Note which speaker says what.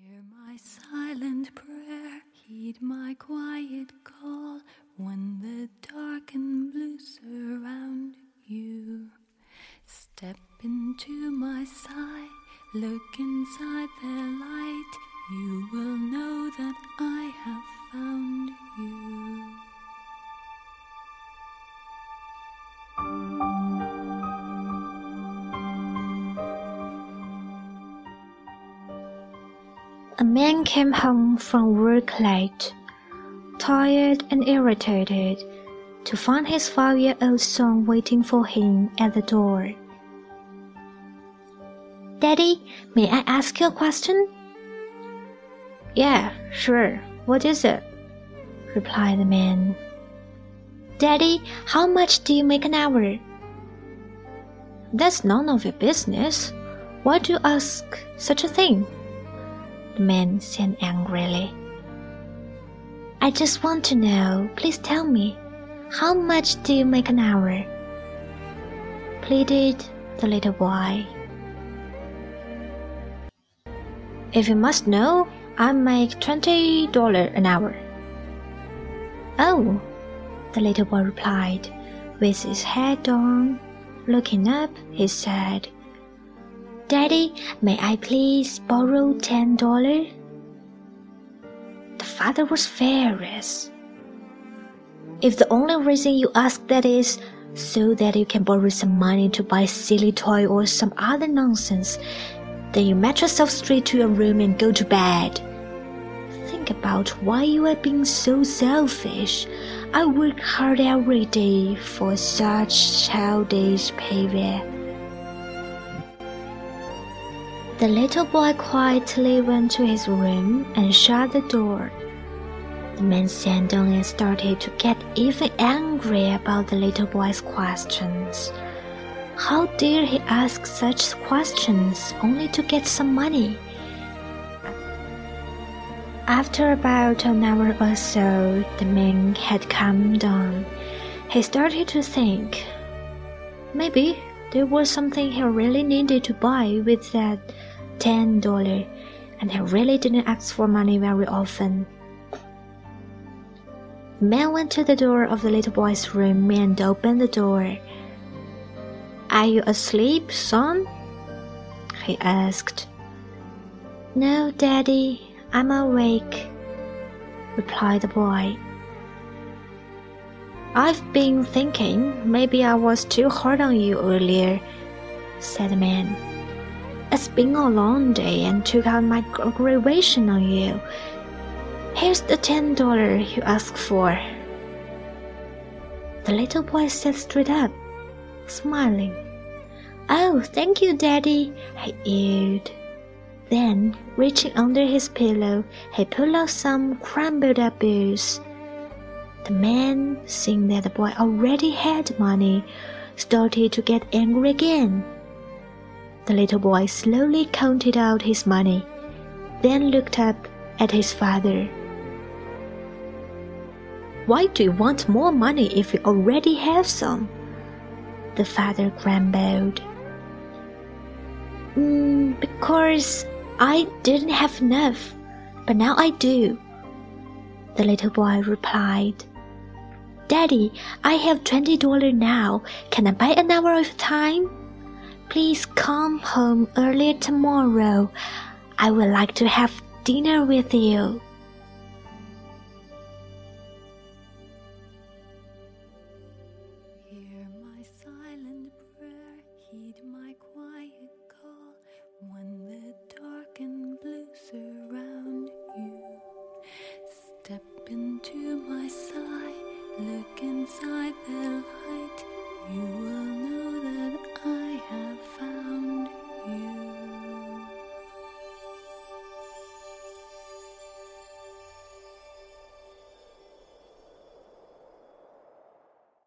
Speaker 1: Hear my silent prayer, heed my quiet call when the dark and blue surround you. Step into my side, look inside the light, you will know
Speaker 2: A man came home from work late, tired and irritated, to find his five year old son waiting for him at the door. Daddy, may I ask you a question? Yeah, sure. What is it? replied the man. Daddy, how much do you make an hour? That's none of your business. Why do you ask such a thing? The man said angrily. I just want to know. Please tell me. How much do you make an hour? pleaded the little boy. If you must know, I make twenty dollars an hour. Oh, the little boy replied, with his head down. Looking up, he said, Daddy, may I please borrow ten dollars? The father was furious. If the only reason you ask that is so that you can borrow some money to buy a silly toy or some other nonsense, then you met yourself straight to your room and go to bed. Think about why you are being so selfish. I work hard every day for such childish behavior. The little boy quietly went to his room and shut the door. The man sat down and started to get even angry about the little boy's questions. How dare he ask such questions only to get some money? After about an hour or so, the man had calmed down. He started to think. Maybe there was something he really needed to buy with that ten dollar, and he really didn't ask for money very often. The man went to the door of the little boy's room and opened the door. Are you asleep, son? he asked. No, Daddy, I'm awake, replied the boy. I've been thinking maybe I was too hard on you earlier, said the man. It's been a long day and took out my aggravation on you. Here's the ten dollar you asked for. The little boy sat straight up, smiling. Oh, thank you, Daddy, he yelled. Then, reaching under his pillow, he pulled out some crumbled up bills. The man, seeing that the boy already had money, started to get angry again. The little boy slowly counted out his money, then looked up at his father. Why do you want more money if you already have some? The father grumbled. Mm, because I didn't have enough, but now I do. The little boy replied. Daddy, I have twenty dollars now. Can I buy an hour of time? Please come home early tomorrow. I would like to have dinner with you.
Speaker 1: Inside the light, you will know that